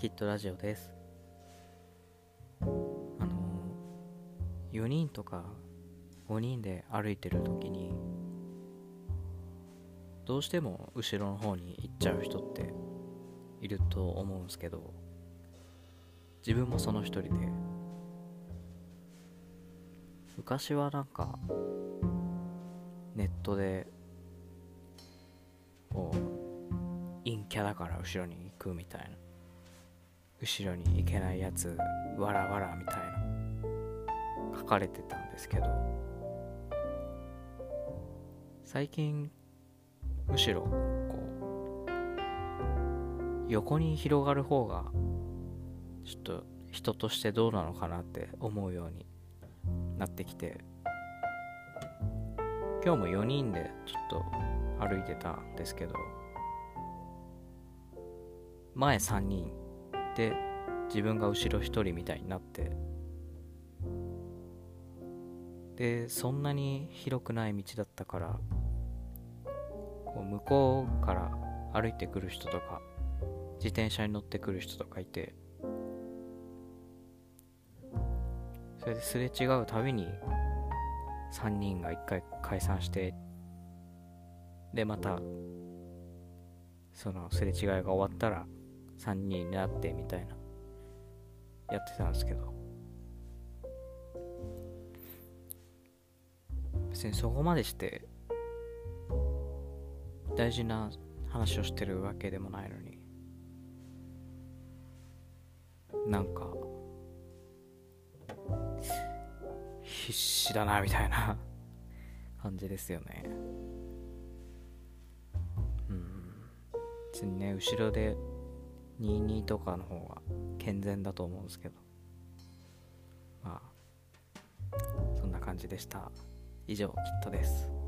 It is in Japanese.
キットラジオです。あの4人とか5人で歩いてる時にどうしても後ろの方に行っちゃう人っていると思うんすけど自分もその一人で昔はなんかネットでこう陰キャだから後ろに行くみたいな後ろに行けないやつわらわらみたいな書かれてたんですけど。最近むしろこう横に広がる方がちょっと人としてどうなのかなって思うようになってきて。今日も4人でちょっと歩いてたんですけど前3人で自分が後ろ1人みたいになって。でそんなに広くない道だったからこう向こうから歩いてくる人とか自転車に乗ってくる人とかいてそれですれ違うたびに3人が1回解散してでまたそのすれ違いが終わったら3人になってみたいな。やってたんですけど。別にそこまでして大事な話をしてるわけでもないのになんか必死だなみたいな感じですよね。うん。別にね後ろで22とかの方が健全だと思うんですけど。まあそんな感じでした。以上きっとです。